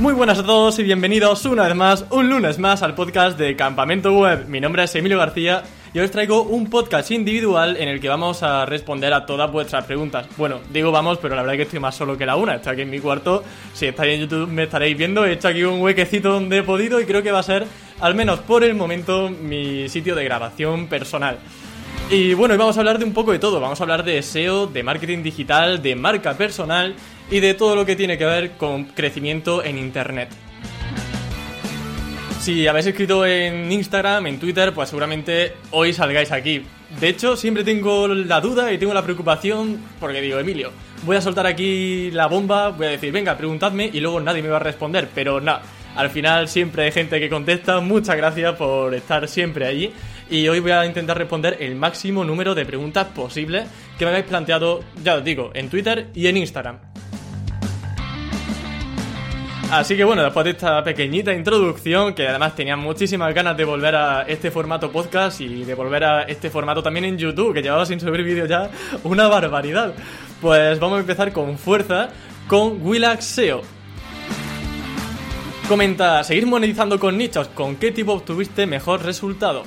Muy buenas a todos y bienvenidos una vez más, un lunes más al podcast de Campamento Web. Mi nombre es Emilio García y os traigo un podcast individual en el que vamos a responder a todas vuestras preguntas. Bueno, digo vamos, pero la verdad es que estoy más solo que la una. Estoy aquí en mi cuarto. Si estáis en YouTube me estaréis viendo. He hecho aquí un huequecito donde he podido y creo que va a ser, al menos por el momento, mi sitio de grabación personal. Y bueno, hoy vamos a hablar de un poco de todo. Vamos a hablar de SEO, de marketing digital, de marca personal y de todo lo que tiene que ver con crecimiento en Internet. Si habéis escrito en Instagram, en Twitter, pues seguramente hoy salgáis aquí. De hecho, siempre tengo la duda y tengo la preocupación porque digo, Emilio, voy a soltar aquí la bomba, voy a decir, venga, preguntadme y luego nadie me va a responder. Pero nada, al final siempre hay gente que contesta. Muchas gracias por estar siempre allí. Y hoy voy a intentar responder el máximo número de preguntas posibles que me habéis planteado, ya os digo, en Twitter y en Instagram. Así que bueno, después de esta pequeñita introducción, que además tenía muchísimas ganas de volver a este formato podcast y de volver a este formato también en YouTube, que llevaba sin subir vídeo ya una barbaridad. Pues vamos a empezar con fuerza con Willax SEO. Comenta, ¿seguir monetizando con nichos? ¿Con qué tipo obtuviste mejor resultado?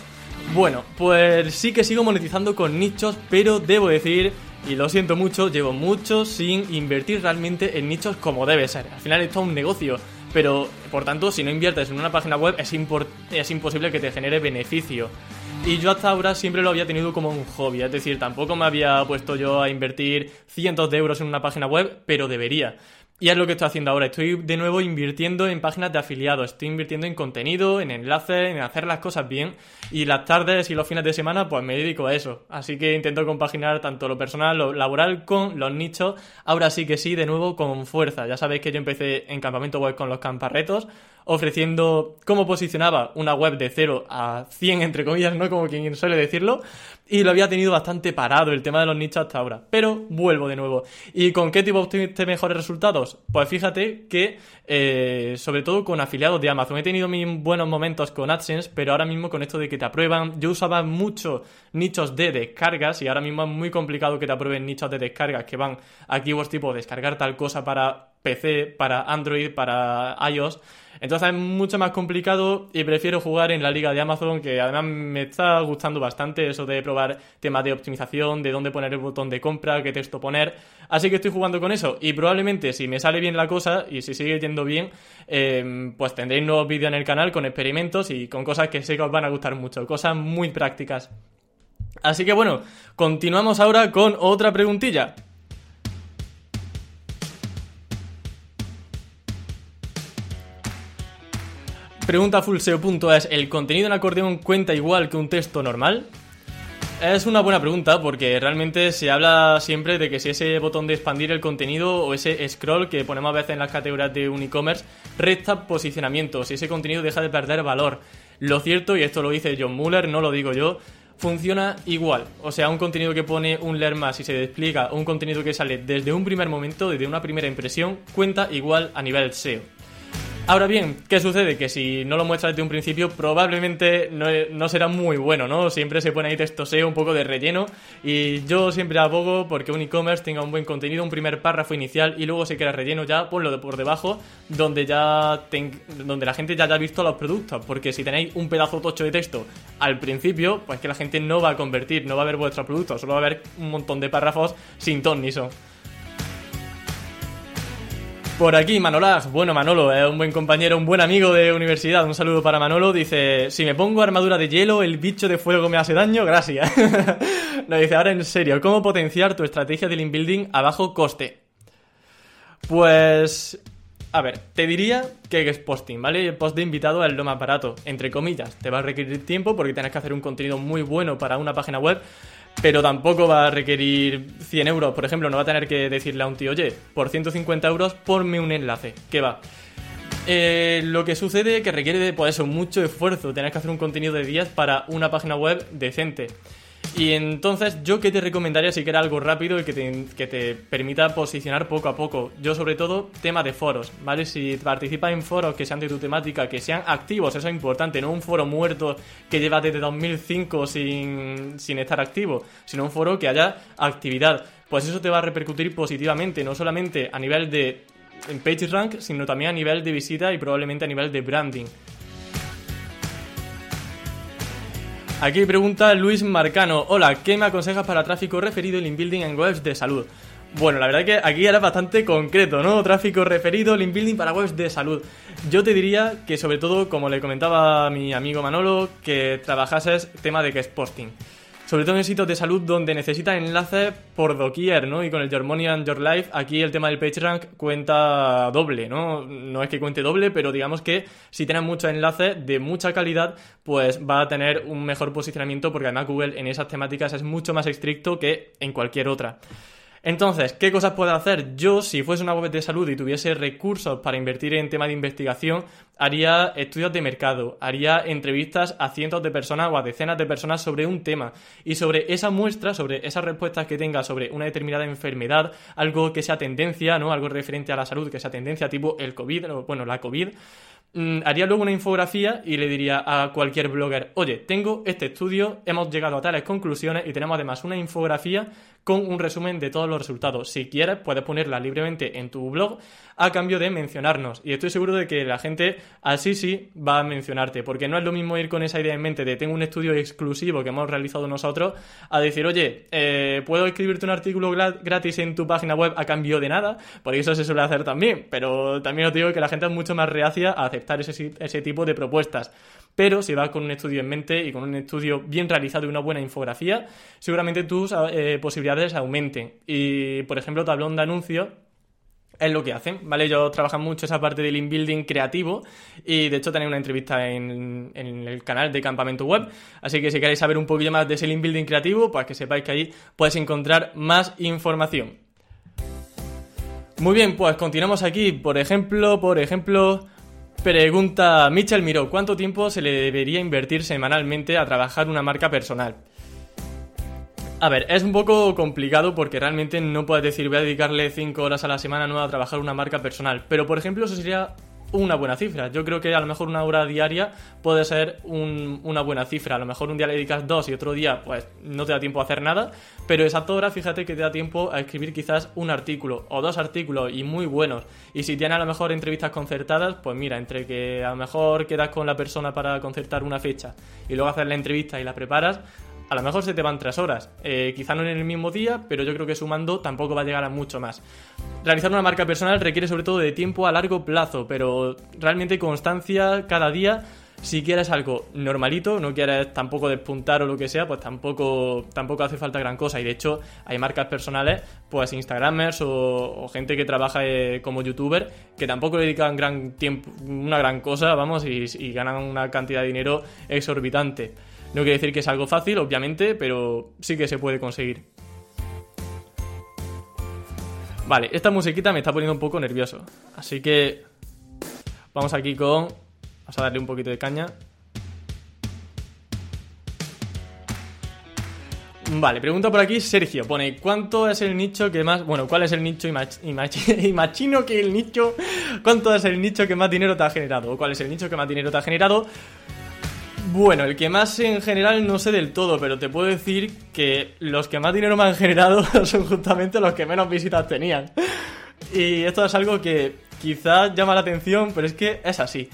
Bueno, pues sí que sigo monetizando con nichos, pero debo decir y lo siento mucho, llevo mucho sin invertir realmente en nichos como debe ser. Al final esto es un negocio, pero por tanto, si no inviertes en una página web, es, es imposible que te genere beneficio. Y yo hasta ahora siempre lo había tenido como un hobby, es decir, tampoco me había puesto yo a invertir cientos de euros en una página web, pero debería. Y es lo que estoy haciendo ahora. Estoy de nuevo invirtiendo en páginas de afiliados. Estoy invirtiendo en contenido, en enlaces, en hacer las cosas bien. Y las tardes y los fines de semana, pues me dedico a eso. Así que intento compaginar tanto lo personal, lo laboral con los nichos. Ahora sí que sí, de nuevo con fuerza. Ya sabéis que yo empecé en campamento web con los camparretos ofreciendo cómo posicionaba una web de 0 a 100, entre comillas, ¿no? Como quien suele decirlo. Y lo había tenido bastante parado el tema de los nichos hasta ahora. Pero vuelvo de nuevo. ¿Y con qué tipo obtuviste mejores resultados? Pues fíjate que, eh, sobre todo con afiliados de Amazon, he tenido mis buenos momentos con AdSense, pero ahora mismo con esto de que te aprueban, yo usaba mucho nichos de descargas y ahora mismo es muy complicado que te aprueben nichos de descargas que van a keywords tipo descargar tal cosa para PC, para Android, para iOS. Entonces es mucho más complicado y prefiero jugar en la liga de Amazon, que además me está gustando bastante eso de probar temas de optimización, de dónde poner el botón de compra, qué texto poner. Así que estoy jugando con eso y probablemente si me sale bien la cosa y si sigue yendo bien, em, pues tendréis nuevos vídeos en el canal con experimentos y con cosas que sé que os van a gustar mucho, cosas muy prácticas. Así que bueno, continuamos ahora con otra preguntilla. Pregunta fullseo.es, ¿el contenido en acordeón cuenta igual que un texto normal? Es una buena pregunta porque realmente se habla siempre de que si ese botón de expandir el contenido o ese scroll que ponemos a veces en las categorías de un e-commerce resta posicionamiento, si ese contenido deja de perder valor. Lo cierto, y esto lo dice John Muller, no lo digo yo, funciona igual. O sea, un contenido que pone un leer más y se despliega, un contenido que sale desde un primer momento, desde una primera impresión, cuenta igual a nivel SEO. Ahora bien, ¿qué sucede? Que si no lo muestras desde un principio, probablemente no, será muy bueno, ¿no? Siempre se pone ahí texto SEO, un poco de relleno. Y yo siempre abogo porque un e-commerce tenga un buen contenido, un primer párrafo inicial y luego se queda relleno ya, ponlo de por debajo, donde ya donde la gente ya haya visto los productos. Porque si tenéis un pedazo tocho de texto al principio, pues que la gente no va a convertir, no va a ver vuestro producto, solo va a ver un montón de párrafos sin ton ni son. Por aquí, Manolas. Bueno, Manolo, es un buen compañero, un buen amigo de universidad. Un saludo para Manolo. Dice: Si me pongo armadura de hielo, el bicho de fuego me hace daño. Gracias. Nos dice: Ahora en serio, ¿cómo potenciar tu estrategia de link building a bajo coste? Pues. A ver, te diría que es posting, ¿vale? Post de invitado es lo más entre comillas. Te va a requerir tiempo porque tienes que hacer un contenido muy bueno para una página web pero tampoco va a requerir 100 euros. Por ejemplo, no va a tener que decirle a un tío, oye, por 150 euros ponme un enlace, que va. Eh, lo que sucede es que requiere pues eso, mucho esfuerzo, tener que hacer un contenido de días para una página web decente. Y entonces, ¿yo qué te recomendaría si quieres algo rápido y que te, que te, permita posicionar poco a poco? Yo, sobre todo, tema de foros, ¿vale? Si participas en foros que sean de tu temática, que sean activos, eso es importante, no un foro muerto que lleva desde 2005 sin, sin estar activo, sino un foro que haya actividad. Pues eso te va a repercutir positivamente, no solamente a nivel de PageRank, sino también a nivel de visita y probablemente a nivel de branding. Aquí pregunta Luis Marcano. Hola, ¿qué me aconsejas para tráfico referido y building en webs de salud? Bueno, la verdad que aquí era bastante concreto, ¿no? Tráfico referido, link building para webs de salud. Yo te diría que sobre todo, como le comentaba mi amigo Manolo, que trabajases tema de es posting sobre todo en sitios de salud donde necesitan enlaces por doquier, ¿no? Y con el Your Money and Your Life, aquí el tema del PageRank cuenta doble, ¿no? No es que cuente doble, pero digamos que si tienes muchos enlaces de mucha calidad, pues va a tener un mejor posicionamiento porque además Google en esas temáticas es mucho más estricto que en cualquier otra. Entonces, ¿qué cosas puedo hacer? Yo, si fuese una web de salud y tuviese recursos para invertir en tema de investigación, haría estudios de mercado, haría entrevistas a cientos de personas o a decenas de personas sobre un tema y sobre esa muestra, sobre esas respuestas que tenga sobre una determinada enfermedad, algo que sea tendencia, ¿no? Algo referente a la salud que sea tendencia, tipo el COVID, o bueno, la COVID, haría luego una infografía y le diría a cualquier blogger, oye, tengo este estudio, hemos llegado a tales conclusiones y tenemos además una infografía con un resumen de todos los resultados. Si quieres, puedes ponerla libremente en tu blog a cambio de mencionarnos. Y estoy seguro de que la gente así sí va a mencionarte, porque no es lo mismo ir con esa idea en mente de tengo un estudio exclusivo que hemos realizado nosotros, a decir, oye, eh, ¿puedo escribirte un artículo gratis en tu página web a cambio de nada? Porque eso se suele hacer también, pero también os digo que la gente es mucho más reacia a aceptar ese, ese tipo de propuestas. Pero si vas con un estudio en mente y con un estudio bien realizado y una buena infografía, seguramente tus eh, posibilidades aumenten. Y, por ejemplo, tablón de anuncios es lo que hacen, ¿vale? Ellos trabajan mucho esa parte del inbuilding creativo y de hecho tenéis una entrevista en, en, el canal de Campamento Web, así que si queréis saber un poquillo más de ese inbuilding creativo, pues que sepáis que ahí podéis encontrar más información. Muy bien, pues continuamos aquí, por ejemplo, por ejemplo, Pregunta Michel Miró, ¿cuánto tiempo se le debería invertir semanalmente a trabajar una marca personal? A ver, es un poco complicado porque realmente no puedes decir voy a dedicarle 5 horas a la semana no a trabajar una marca personal, pero por ejemplo eso sería una buena cifra. Yo creo que a lo mejor una hora diaria puede ser una buena cifra. A lo mejor un día le dedicas dos y otro día pues no te da tiempo a hacer nada, pero esa hora fíjate que te da tiempo a escribir quizás un artículo o dos artículos y muy buenos. Y si tienes a lo mejor entrevistas concertadas, pues mira, entre que a lo mejor quedas con la persona para concertar una fecha y luego hacer la entrevista y la preparas, a lo mejor se te van tres horas. Eh, quizá no en el mismo día, pero yo creo que sumando tampoco va a llegar a mucho más. Realizar una marca personal requiere sobre todo de tiempo a largo plazo, pero realmente constancia cada día. Si quieres algo normalito, no quieres tampoco despuntar o lo que sea, pues tampoco, tampoco hace falta gran cosa. Y de hecho, hay marcas personales, pues Instagramers o, gente que trabaja eh, como youtuber, que tampoco dedican gran tiempo, una gran cosa, vamos, y ganan una cantidad de dinero exorbitante. No quiere decir que es algo fácil, obviamente, pero sí que se puede conseguir. Vale, esta musiquita me está poniendo un poco nervioso. Así que vamos aquí con... Vamos a darle un poquito de caña. Vale, pregunta por aquí Sergio. Pone, ¿cuánto es el nicho que más... Bueno, ¿cuál es el nicho? Imagino que el nicho... ¿Cuánto es el nicho que más dinero te ha generado? ¿O cuál es el nicho que más dinero te ha generado? Bueno, el que más en general no sé del todo, pero te puedo decir que los que más dinero me han generado son justamente los que menos visitas tenían. Y esto es algo que quizás llama la atención, pero es que es así.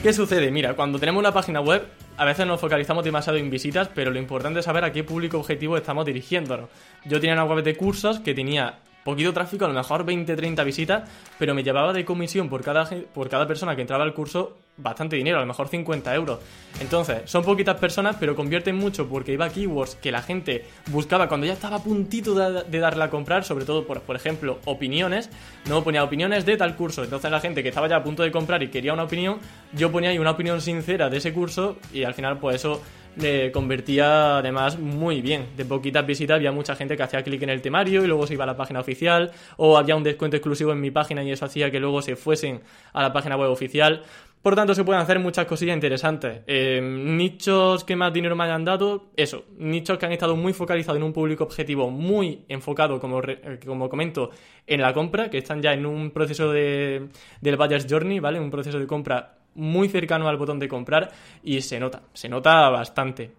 ¿Qué sucede? Mira, cuando tenemos una página web, a veces nos focalizamos demasiado en visitas, pero lo importante es saber a qué público objetivo estamos dirigiéndonos. Yo tenía una web de cursos que tenía poquito tráfico, a lo mejor 20-30 visitas, pero me llevaba de comisión por cada, por cada persona que entraba al curso bastante dinero, a lo mejor 50 euros. Entonces, son poquitas personas, pero convierten mucho porque iba keywords que la gente buscaba cuando ya estaba a puntito de, darle a comprar, sobre todo por, por ejemplo, opiniones. No ponía opiniones de tal curso. Entonces, la gente que estaba ya a punto de comprar y quería una opinión, yo ponía ahí una opinión sincera de ese curso y al final, pues eso le convertía además muy bien. De poquitas visitas había mucha gente que hacía clic en el temario y luego se iba a la página oficial, o había un descuento exclusivo en mi página y eso hacía que luego se fuesen a la página web oficial. Por tanto, se pueden hacer muchas cosillas interesantes. Eh, nichos que más dinero me hayan dado, eso. Nichos que han estado muy focalizados en un público objetivo, muy enfocado, como, eh, como comento, en la compra, que están ya en un proceso de, del Buyer's Journey, ¿vale? Un proceso de compra muy cercano al botón de comprar y se nota, se nota bastante.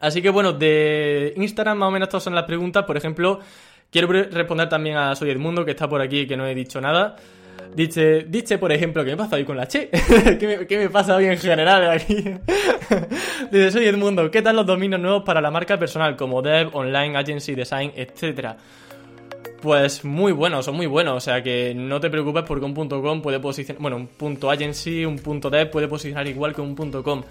Así que bueno, de Instagram más o menos estas son las preguntas. Por ejemplo, Quiero responder también a Soy Edmundo, que está por aquí y que no he dicho nada. Dice, dice, por ejemplo, ¿qué me pasa hoy con la Che? ¿Qué, me, pasa hoy en general aquí? Dice, soy Edmundo, ¿qué tal los dominios nuevos para la marca personal como Dev, Online, Agency, Design, etcétera? Pues muy buenos, son muy buenos, o sea que no te preocupes porque un .com puede posicionar, bueno, un punto .agency, un .dev puede posicionar igual que un .com.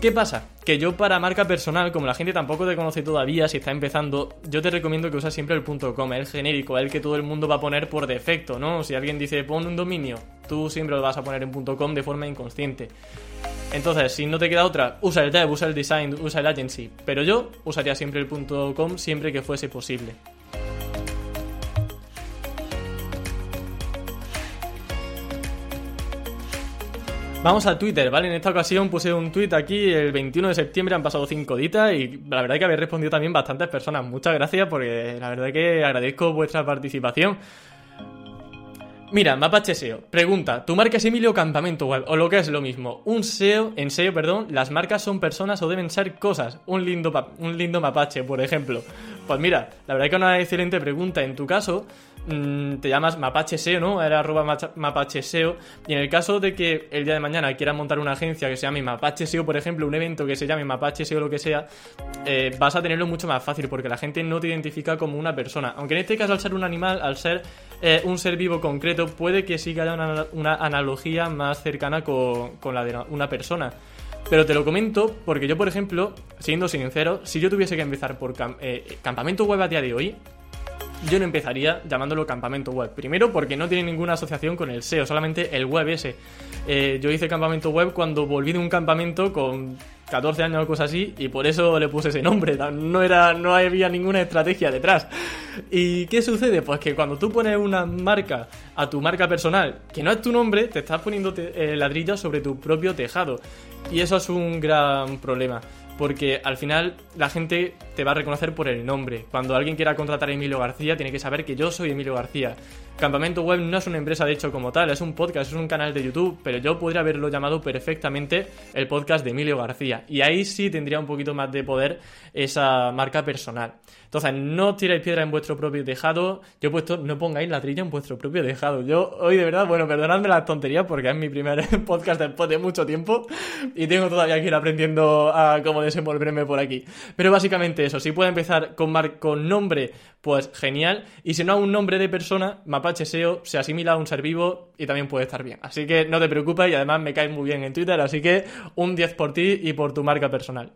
¿Qué pasa? Que yo para marca personal, como la gente tampoco te conoce todavía, si está empezando, yo te recomiendo que uses siempre el .com, el genérico, el que todo el mundo va a poner por defecto, ¿no? Si alguien dice pon un dominio, tú siempre lo vas a poner en .com de forma inconsciente. Entonces, si no te queda otra, usa el dev, usa el design, usa el agency, pero yo usaría siempre el .com siempre que fuese posible. Vamos a Twitter, ¿vale? En esta ocasión puse un tweet aquí el 21 de septiembre, han pasado 5 ditas y la verdad es que habéis respondido también bastantes personas. Muchas gracias porque la verdad es que agradezco vuestra participación. Mira, Mapache SEO. Pregunta, ¿tu marca es Emilio Campamento Web? O lo que es lo mismo. Un SEO, en SEO, perdón, las marcas son personas o deben ser cosas. Un lindo, un lindo mapache, por ejemplo. Pues mira, la verdad es que una excelente pregunta. En tu caso, te llamas Mapache SEO, ¿no? Era arroba Mapache SEO. Y en el caso de que el día de mañana quieras montar una agencia que se llame Mapache SEO, por ejemplo, un evento que se llame Mapache SEO lo que sea, eh, vas a tenerlo mucho más fácil porque la gente no te identifica como una persona. Aunque en este caso, al ser un animal, al ser eh, un ser vivo concreto, puede que sí que haya una, analogía más cercana con, la de una persona. Pero te lo comento porque yo, por ejemplo, siendo sincero, si yo tuviese que empezar por eh, campamento web a día de hoy, yo no empezaría llamándolo campamento web. Primero porque no tiene ninguna asociación con el SEO, solamente el web ese. Eh, yo hice campamento web cuando volví de un campamento con 14 años o cosas así y por eso le puse ese nombre. No, era, no había ninguna estrategia detrás. ¿Y qué sucede? Pues que cuando tú pones una marca a tu marca personal, que no es tu nombre, te estás poniendo eh, ladrillos sobre tu propio tejado. Y eso es un gran problema porque al final la gente te va a reconocer por el nombre. Cuando alguien quiera contratar a Emilio García, tiene que saber que yo soy Emilio García. Campamento Web no es una empresa de hecho como tal, es un podcast, es un canal de YouTube, pero yo podría haberlo llamado perfectamente el podcast de Emilio García. Y ahí sí tendría un poquito más de poder esa marca personal. Entonces, no tiráis piedra en vuestro propio tejado. Yo he puesto, no pongáis ladrillo en vuestro propio tejado. Yo hoy de verdad, bueno, perdonadme las tonterías porque es mi primer podcast después de mucho tiempo y tengo todavía que ir aprendiendo a cómo desenvolverme por aquí. Pero básicamente eso, si puede empezar con, con nombre, pues genial. Y si no un nombre de persona, Mapache SEO se asimila a un ser vivo y también puede estar bien. Así que no te preocupes y además me caes muy bien en Twitter, así que un 10 por ti y por tu marca personal.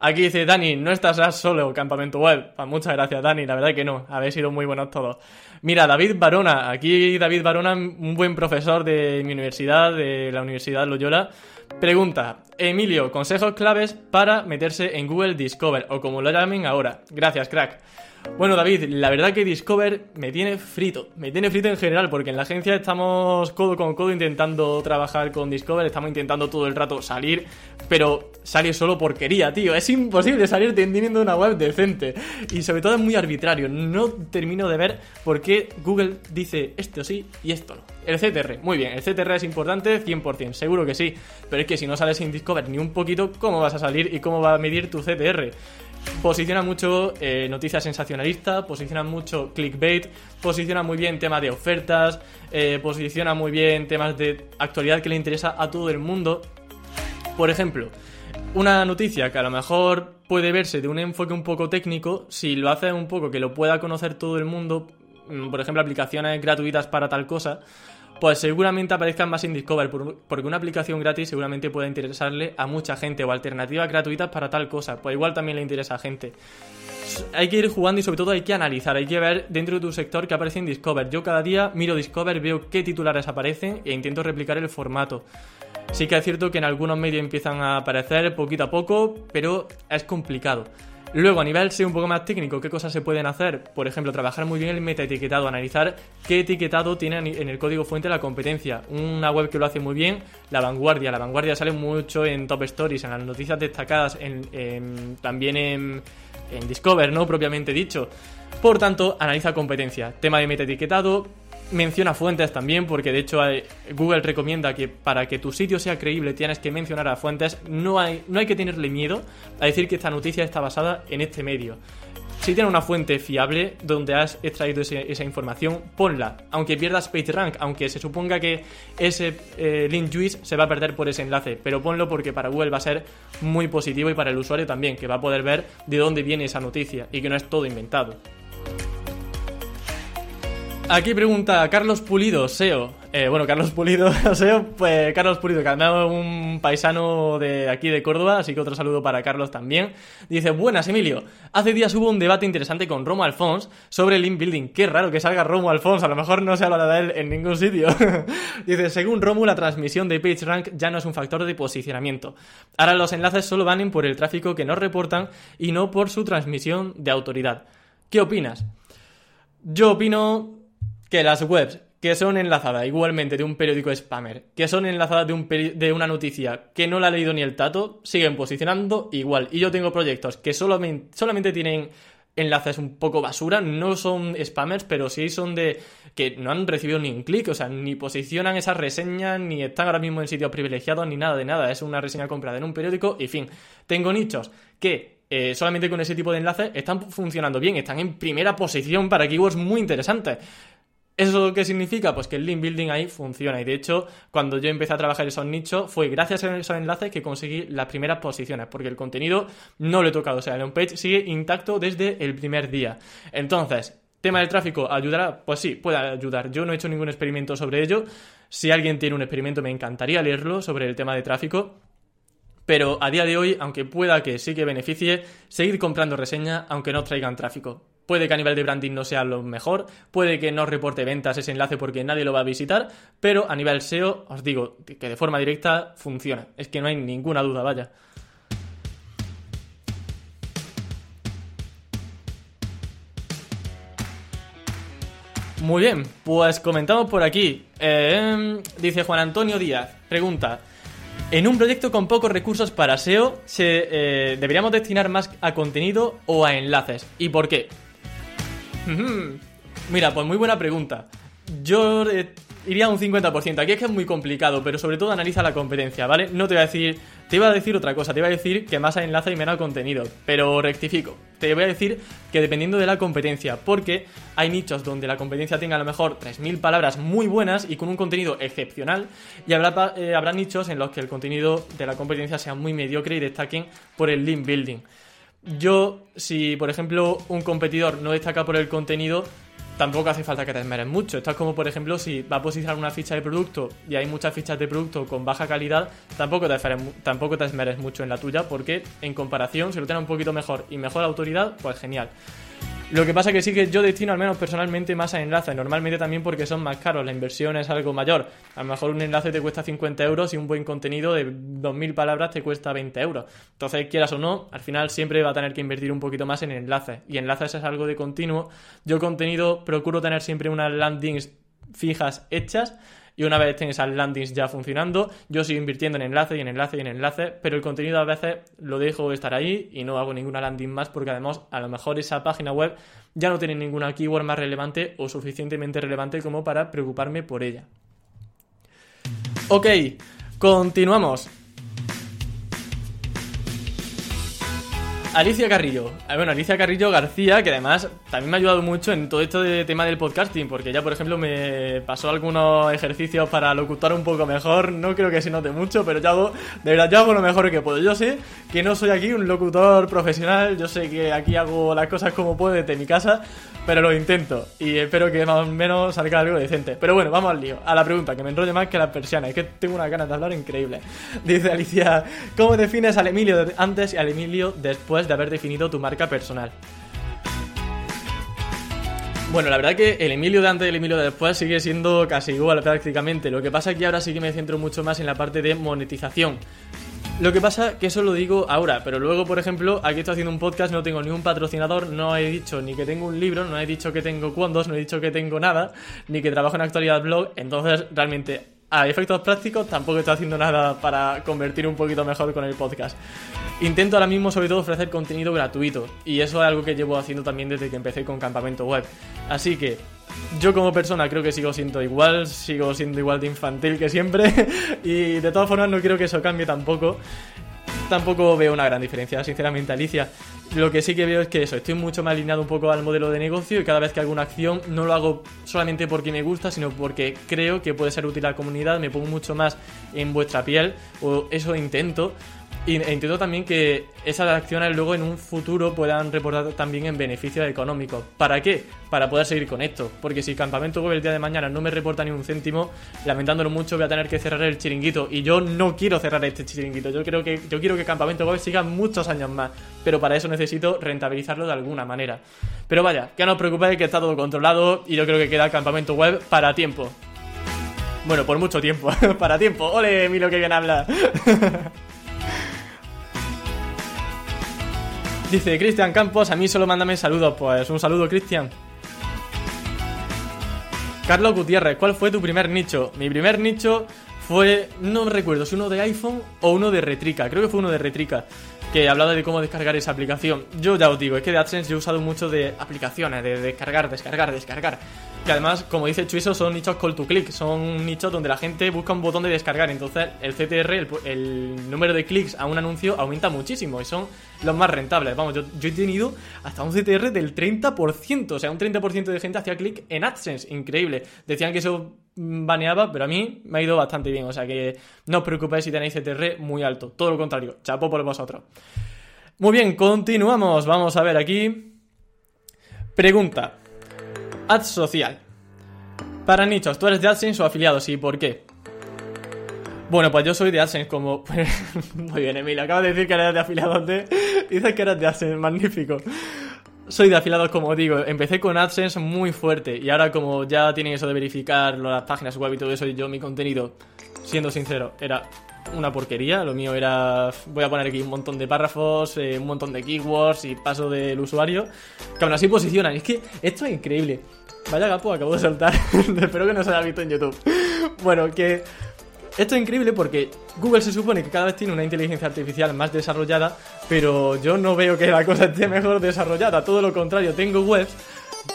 Aquí dice Dani, no estás solo, campamento web. Pues muchas gracias, Dani, la verdad que no, habéis sido muy buenos todos. Mira, David Barona, aquí David Barona, un buen profesor de mi universidad, de la Universidad Loyola, pregunta, Emilio, consejos claves para meterse en Google Discover, o como lo llamen ahora. Gracias, crack. Bueno, David, la verdad que Discover me tiene frito. Me tiene frito en general, porque en la agencia estamos codo con codo intentando trabajar con Discover, estamos intentando todo el rato salir, pero sale solo porquería, tío. Es imposible salir teniendo una web decente. Y sobre todo es muy arbitrario. No termino de ver por qué Google dice esto sí y esto no. El CTR, muy bien, el CTR es importante 100%, seguro que sí. Pero es que si no sales sin Discover ni un poquito, ¿cómo vas a salir y cómo va a medir tu CTR? Posiciona mucho eh, noticias sensacionalistas, posiciona mucho clickbait, posiciona muy bien temas de ofertas, eh, posiciona muy bien temas de actualidad que le interesa a todo el mundo. Por ejemplo, una noticia que a lo mejor puede verse de un enfoque un poco técnico, si lo hace un poco que lo pueda conocer todo el mundo, mm, por ejemplo, aplicaciones gratuitas para tal cosa, pues seguramente aparezcan más en Discover, porque una aplicación gratis seguramente puede interesarle a mucha gente o alternativas gratuitas para tal cosa, pues igual también le interesa a gente. Hay que ir jugando y sobre todo hay que analizar, hay que ver dentro de tu sector qué aparece en Discover. Yo cada día miro Discover, veo qué titulares aparecen e intento replicar el formato. Sí que es cierto que en algunos medios empiezan a aparecer poquito a poco, pero es complicado. Luego, a nivel ser un poco más técnico, ¿qué cosas se pueden hacer? Por ejemplo, trabajar muy bien el metaetiquetado, analizar qué etiquetado tiene en el código fuente la competencia. Una web que lo hace muy bien, La Vanguardia. La Vanguardia sale mucho en Top Stories, en las noticias destacadas, también en, en Discover, ¿no? Propiamente dicho. Por tanto, analiza competencia. Tema de metaetiquetado, menciona fuentes también, porque de hecho Google recomienda que para que tu sitio sea creíble tienes que mencionar a fuentes. No hay, no hay que tenerle miedo a decir que esta noticia está basada en este medio. si tienes una fuente fiable donde has extraído esa información, ponla. Aunque pierdas PageRank, aunque se suponga que ese eh, link juice se va a perder por ese enlace, pero ponlo porque para Google va a ser muy positivo y para el usuario también, que va a poder ver de dónde viene esa noticia y que no es todo inventado. Aquí pregunta Carlos Pulido, SEO. Eh, bueno, Carlos Pulido, SEO, pues Carlos Pulido, que es un paisano de aquí de Córdoba, así que otro saludo para Carlos también. Dice, buenas Emilio, hace días hubo un debate interesante con Romo Alfons sobre el link building. Qué raro que salga Romo Alfons, a lo mejor no se habla de él en ningún sitio. Dice, según Romo, la transmisión de PageRank ya no es un factor de posicionamiento. Ahora los enlaces solo van por el tráfico que nos reportan y no por su transmisión de autoridad. ¿Qué opinas? Yo opino que las webs que son enlazadas igualmente de un periódico spammer, que son enlazadas de, un de una noticia que no la ha leído ni el tato, siguen posicionando igual. Y yo tengo proyectos que solamente, solamente tienen enlaces un poco basura, no son spammers, pero sí son de que no han recibido ni un clic, o sea, ni posicionan esas reseñas, ni están ahora mismo en sitios privilegiados, ni nada de nada, es una reseña comprada en un periódico y fin. Tengo nichos que eh, solamente con ese tipo de enlaces están funcionando bien, están en primera posición para keywords muy interesantes. ¿Eso qué significa? Pues que el link building ahí funciona. Y de hecho, cuando yo empecé a trabajar esos nichos, fue gracias a esos enlaces que conseguí las primeras posiciones, porque el contenido no lo he tocado. O sea, el homepage sigue intacto desde el primer día. Entonces, ¿tema del tráfico ayudará? Pues sí, puede ayudar. Yo no he hecho ningún experimento sobre ello. Si alguien tiene un experimento, me encantaría leerlo sobre el tema de tráfico. Pero a día de hoy, aunque pueda que sí que beneficie, seguir comprando reseñas aunque no traigan tráfico. Puede que a nivel de branding no sea lo mejor, puede que no reporte ventas ese enlace porque nadie lo va a visitar, pero a nivel SEO os digo que de forma directa funciona. Es que no hay ninguna duda, vaya. Muy bien, pues comentamos por aquí. Eh, dice Juan Antonio Díaz, pregunta, en un proyecto con pocos recursos para SEO, ¿se, eh, ¿deberíamos destinar más a contenido o a enlaces? ¿Y por qué? Mira, pues muy buena pregunta. Yo eh, iría a un 50%. Aquí es que es muy complicado, pero sobre todo analiza la competencia, ¿vale? No te voy a decir. Te iba a decir otra cosa, te iba a decir que más enlace y menos contenido, pero rectifico. Te voy a decir que dependiendo de la competencia, porque hay nichos donde la competencia tenga a lo mejor 3.000 palabras muy buenas y con un contenido excepcional, y habrá, eh, habrá nichos en los que el contenido de la competencia sea muy mediocre y destaquen por el link building. Yo, si por ejemplo un competidor no destaca por el contenido, tampoco hace falta que te esmeres mucho. Esto es como, por ejemplo, si va a posicionar una ficha de producto y hay muchas fichas de producto con baja calidad, tampoco te esmeres mucho en la tuya, porque en comparación, si lo tienes un poquito mejor y mejor autoridad, pues genial. Lo que pasa que sí que yo destino al menos personalmente más a enlaces, normalmente también porque son más caros, la inversión es algo mayor. A lo mejor un enlace te cuesta 50 euros y un buen contenido de 2.000 palabras te cuesta 20 euros. Entonces, quieras o no, al final siempre va a tener que invertir un poquito más en enlaces. Y enlaces es algo de continuo. Yo contenido procuro tener siempre unas landings fijas hechas y una vez estén esas landings ya funcionando, yo sigo invirtiendo en enlace y en enlace y en enlace, pero el contenido a veces lo dejo estar ahí y no hago ninguna landing más porque además a lo mejor esa página web ya no tiene ninguna keyword más relevante o suficientemente relevante como para preocuparme por ella. Ok, continuamos. Alicia Carrillo. Eh, bueno, Alicia Carrillo García, que además también me ha ayudado mucho en todo esto de tema del podcasting, porque ella, por ejemplo, me pasó algunos ejercicios para locutar un poco mejor. No creo que se note mucho, pero yo hago, de verdad, yo hago lo mejor que puedo. Yo sé que no soy aquí un locutor profesional, yo sé que aquí hago las cosas como puedo desde mi casa, pero lo intento y espero que más o menos salga algo decente. Pero bueno, vamos al lío, a la pregunta, que me enrolle más que la persiana, es que tengo una ganas de hablar increíble. Dice Alicia, ¿cómo defines al Emilio antes y al Emilio después? De haber definido tu marca personal. Bueno, la verdad que el Emilio de antes y el Emilio de después sigue siendo casi igual prácticamente. Lo que pasa es que ahora sí que me centro mucho más en la parte de monetización. Lo que pasa que eso lo digo ahora, pero luego, por ejemplo, aquí estoy haciendo un podcast, no tengo ni un patrocinador, no he dicho ni que tengo un libro, no he dicho que tengo cuantos, no he dicho que tengo nada, ni que trabajo en actualidad blog, entonces realmente a efectos prácticos tampoco estoy haciendo nada para convertir un poquito mejor con el podcast. Intento ahora mismo sobre todo ofrecer contenido gratuito y eso es algo que llevo haciendo también desde que empecé con Campamento Web. Así que yo como persona creo que sigo siendo igual, sigo siendo igual de infantil que siempre y de todas formas no quiero que eso cambie tampoco. Tampoco veo una gran diferencia, sinceramente, Alicia. lo que sí que veo es que eso, estoy mucho más alineado un poco al modelo de negocio y cada vez que hago una acción no lo hago solamente porque me gusta, sino porque creo que puede ser útil a la comunidad, me pongo mucho más en vuestra piel, o eso intento, y entiendo también que esas acciones luego en un futuro puedan reportar también en beneficios económicos. ¿Para qué? Para poder seguir con esto. Porque si Campamento Web el día de mañana no me reporta ni un céntimo, lamentándolo mucho voy a tener que cerrar el chiringuito. Y yo no quiero cerrar este chiringuito. Yo creo que yo quiero que Campamento Web siga muchos años más. Pero para eso necesito rentabilizarlo de alguna manera. Pero vaya, que no os preocupéis que está todo controlado y yo creo que queda Campamento Web para tiempo. Bueno, por mucho tiempo. para tiempo. Ole, miro que bien habla. Dice Cristian Campos, a mí solo mándame saludos. Pues un saludo, Cristian. Carlos Gutiérrez, ¿cuál fue tu primer nicho? Mi primer nicho fue, no recuerdo si uno de iPhone o uno de Retrica, creo que fue uno de Retrica, que hablaba de cómo descargar esa aplicación. Yo ya os digo, es que de AdSense yo he usado mucho de aplicaciones, de descargar, descargar, descargar. Que además, como dice Chuiso, son nichos call to click, son nichos donde la gente busca un botón de descargar. Entonces, el CTR, el, número de clics a un anuncio aumenta muchísimo y son los más rentables. Vamos, yo, he tenido hasta un CTR del 30%, o sea, un 30% de gente hacía clic en AdSense, increíble. Decían que eso baneaba, pero a mí me ha ido bastante bien, o sea que no os preocupéis si tenéis CTR muy alto, todo lo contrario, chapo por vosotros. Muy bien, continuamos, vamos a ver aquí. Pregunta. Ad social. Para nichos, ¿tú eres de AdSense o afiliados y por qué? Bueno, pues yo soy de AdSense como... Muy bien, Emilio, acabas de decir que eres de afiliados de... Dices que eres de AdSense, magnífico. Soy de afiliados, como digo, empecé con AdSense muy fuerte y ahora como ya tienen eso de verificar las páginas web y todo eso, y yo mi contenido, siendo sincero, era una porquería. Lo mío era, voy a poner aquí un montón de párrafos, eh, un montón de keywords y paso del usuario, que aún así posicionan. Es que esto es increíble. Vaya gapo, acabo de saltar. Espero que no se haya visto en YouTube. Bueno, que esto es increíble porque Google se supone que cada vez tiene una inteligencia artificial más desarrollada, pero yo no veo que la cosa esté mejor desarrollada. Todo lo contrario, tengo webs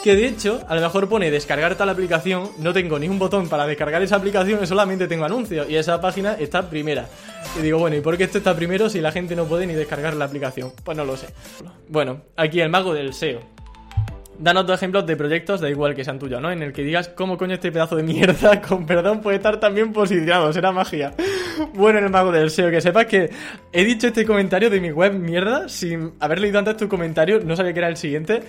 que de hecho a lo mejor pone descargar tal aplicación, no tengo ni un botón para descargar esa aplicación, solamente tengo anuncios y esa página está primera. Y digo, bueno, ¿y por qué esto está primero si la gente no puede ni descargar la aplicación? Pues no lo sé. Bueno, aquí el mago del SEO danos dos ejemplos de proyectos, da igual que sean tuyos, ¿no? En el que digas cómo coño este pedazo de mierda, con perdón, puede estar también posicionado, será magia. Bueno, en el mago del SEO, que sepas que he dicho este comentario de mi web mierda sin haber leído antes tu comentario, no sabía que era el siguiente.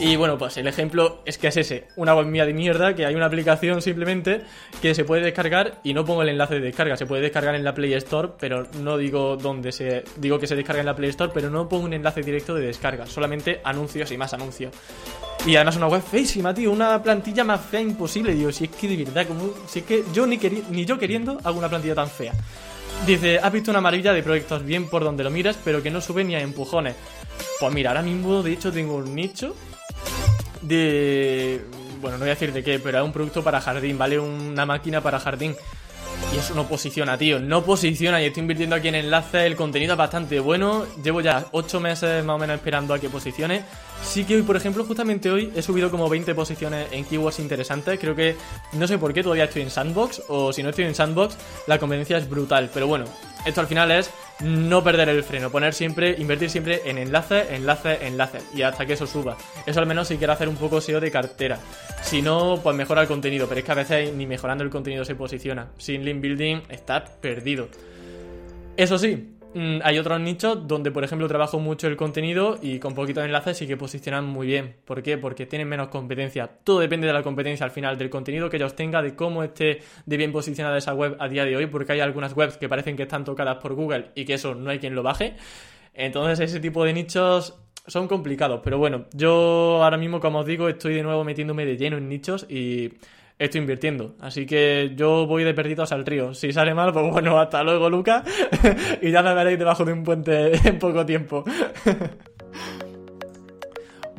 Y bueno, pues el ejemplo es que es ese, una web mía de mierda, que hay una aplicación simplemente que se puede descargar y no pongo el enlace de descarga, se puede descargar en la Play Store, pero no digo dónde se... Digo que se descarga en la Play Store, pero no pongo un enlace directo de descarga, solamente anuncios y más anuncios. Y además una web feísima, tío, una plantilla más fea imposible, digo, si es que de verdad, como, si es que yo ni, ni yo queriendo hago una plantilla tan fea. Dice, has visto una maravilla de proyectos bien por donde lo miras, pero que no suben ni a empujones. Pues mira, ahora mismo de hecho tengo un nicho de... Bueno, no voy a decir de qué, pero es un producto para jardín, ¿vale? Una máquina para jardín. Y eso no posiciona, tío. No posiciona y estoy invirtiendo aquí en enlaces. El contenido es bastante bueno. Llevo ya 8 meses más o menos esperando a que posicione. Sí que hoy, por ejemplo, justamente hoy he subido como 20 posiciones en keywords interesantes. Creo que no sé por qué todavía estoy en Sandbox. O si no estoy en Sandbox, la conveniencia es brutal. Pero bueno, esto al final es no perder el freno, poner siempre, invertir siempre en enlaces, enlaces, enlaces y hasta que eso suba. Eso al menos si quiero hacer un poco SEO de cartera. Si no, pues mejora el contenido, pero es que a veces ni mejorando el contenido se posiciona. Sin link building está perdido. Eso sí, Mm, hay otros nichos donde, por ejemplo, trabajo mucho el contenido y con poquitos enlaces sí que posicionan muy bien. ¿Por qué? Porque tienen menos competencia. Todo depende de la competencia al final, del contenido que ellos tengan, de cómo esté de bien posicionada esa web a día de hoy, porque hay algunas webs que parecen que están tocadas por Google y que eso no hay quien lo baje. Entonces, ese tipo de nichos son complicados, pero bueno, yo ahora mismo, como os digo, estoy de nuevo metiéndome de lleno en nichos y estoy invirtiendo. Así que yo voy de perdidos al río. Si sale mal, pues bueno, hasta luego, Luca. y ya me veréis debajo de un puente en poco tiempo.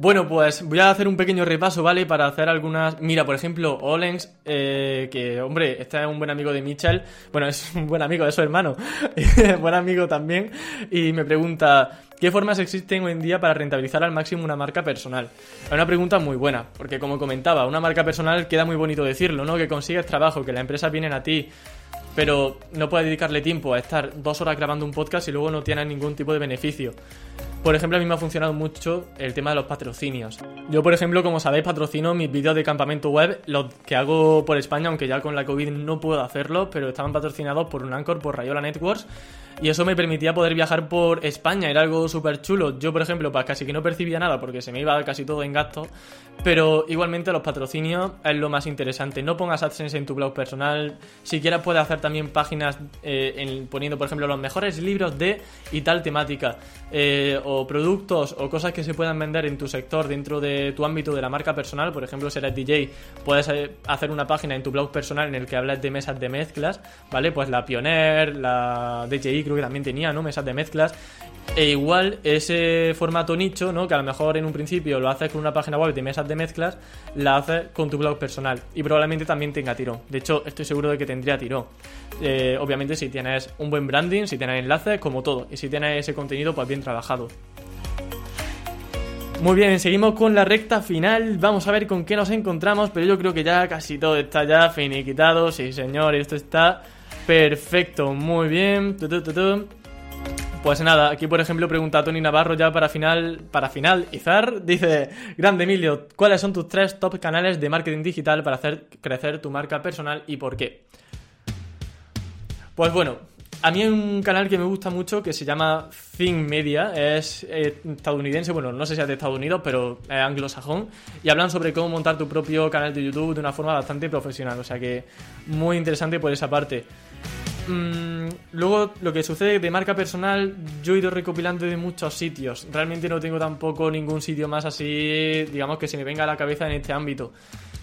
Bueno, pues voy a hacer un pequeño repaso, ¿vale? Para hacer algunas... Mira, por ejemplo, Olens, eh, que, hombre, este es un buen amigo de Mitchell. Bueno, es un buen amigo de su hermano. buen amigo también. Y me pregunta, ¿qué formas existen hoy en día para rentabilizar al máximo una marca personal? Es una pregunta muy buena, porque como comentaba, una marca personal queda muy bonito decirlo, ¿no? Que consigues trabajo, que las empresas vienen a ti pero no puedes dedicarle tiempo a estar dos horas grabando un podcast y luego no tienes ningún tipo de beneficio. Por ejemplo, a mí me ha funcionado mucho el tema de los patrocinios. Yo, por ejemplo, como sabéis, patrocino mis vídeos de campamento web, los que hago por España, aunque ya con la COVID no puedo hacerlo, pero estaban patrocinados por un Anchor, por Rayola Networks, y eso me permitía poder viajar por España, era algo súper chulo. Yo, por ejemplo, pues casi que no percibía nada porque se me iba casi todo en gasto, pero igualmente los patrocinios es lo más interesante. No pongas AdSense en tu blog personal, siquiera puedes hacer también páginas eh, poniendo, por ejemplo, los mejores libros de y tal temática, eh, o productos o cosas que se puedan vender en tu sector dentro de tu ámbito de la marca personal. Por ejemplo, si eres DJ, puedes eh, hacer una página en tu blog personal en el que hables de mesas de mezclas, ¿vale? Pues la Pioneer, la DJI, creo que también tenía, ¿no? Mesas de mezclas. E igual ese formato nicho, ¿no? Que a lo mejor en un principio lo haces con una página web de mesas de mezclas, la haces con tu blog personal. Y probablemente también tenga tirón. De hecho, estoy seguro de que tendría tirón. Eh, obviamente si tienes un buen branding, si tienes enlaces, como todo. Y si tienes ese contenido, pues bien trabajado. Muy bien, seguimos con la recta final. Vamos a ver con qué nos encontramos, pero yo creo que ya casi todo está ya finiquitado. Sí, señor, esto está Perfecto, muy bien. Pues nada, aquí por ejemplo pregunta Tony Navarro ya para final, para finalizar, dice, Grande Emilio, ¿cuáles son tus tres top canales de marketing digital para hacer crecer tu marca personal y por qué? Pues bueno, a mí hay un canal que me gusta mucho que se llama Think Media, es eh, estadounidense, bueno, no sé si es de Estados Unidos, pero es anglosajón, y hablan sobre cómo montar tu propio canal de YouTube de una forma bastante profesional, o sea que muy interesante por esa parte. Mm, luego, lo que sucede de marca personal, yo he ido recopilando de muchos sitios. Realmente no tengo tampoco ningún sitio más así, digamos, que se me venga a la cabeza en este ámbito.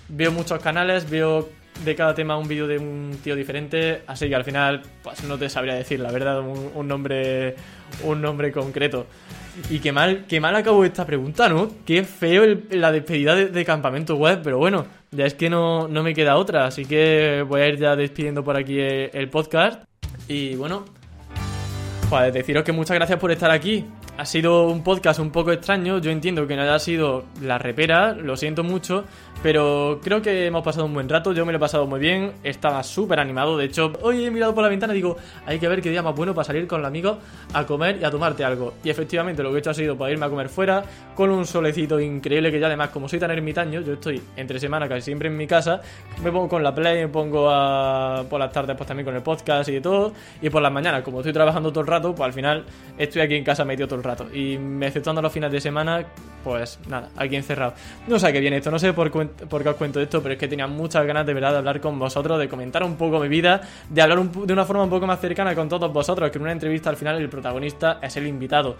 Veo muchos canales, veo de cada tema un vídeo de un tío diferente, así que al final, pues no te sabría decir, la verdad, un, nombre, un nombre concreto. Y qué mal, qué mal acabo esta pregunta, ¿no? Qué feo la despedida de, campamento web, pero bueno, ya es que no, no, me queda otra, así que voy a ir ya despidiendo por aquí el, podcast. Y bueno, pues deciros que muchas gracias por estar aquí. Ha sido un podcast un poco extraño, yo entiendo que no haya sido la repera, lo siento mucho, pero creo que hemos pasado un buen rato, yo me lo he pasado muy bien, estaba súper animado, de hecho, hoy he mirado por la ventana y digo, hay que ver qué día más bueno para salir con los amigos a comer y a tomarte algo. Y efectivamente lo que he hecho ha sido para irme a comer fuera, con un solecito increíble que ya además, como soy tan ermitaño, yo estoy entre semana casi siempre en mi casa, me pongo con la play, me pongo a, por las tardes pues también con el podcast y de todo, y por las mañanas, como estoy trabajando todo el rato, pues al final estoy aquí en casa metido todo el rato. Y exceptuando los fines de semana, pues nada, aquí encerrado. No sé qué viene esto, no sé por, por qué os cuento esto, pero es que tenía muchas ganas de verdad de hablar con vosotros, de comentar un poco mi vida, de hablar de una forma un poco más cercana con todos vosotros, que en una entrevista al final el protagonista es el invitado.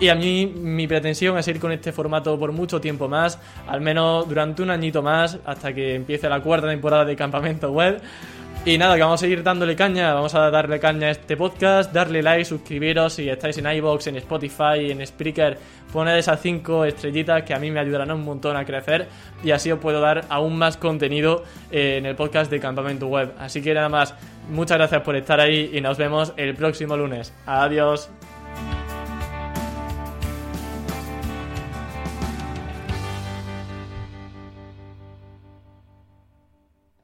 Y a mí mi pretensión es ir con este formato por mucho tiempo más, al menos durante un añito más, hasta que empiece la cuarta temporada de Campamento Web. Y nada, que vamos a seguir dándole caña, vamos a darle caña a este podcast, darle like, suscribiros si estáis en iBox, en Spotify, en Spreaker, poned esas 5 estrellitas que a mí me ayudarán un montón a crecer y así os puedo dar aún más contenido eh, en el podcast de Campamento Web. Así que nada más, muchas gracias por estar ahí y nos vemos el próximo lunes. Adiós.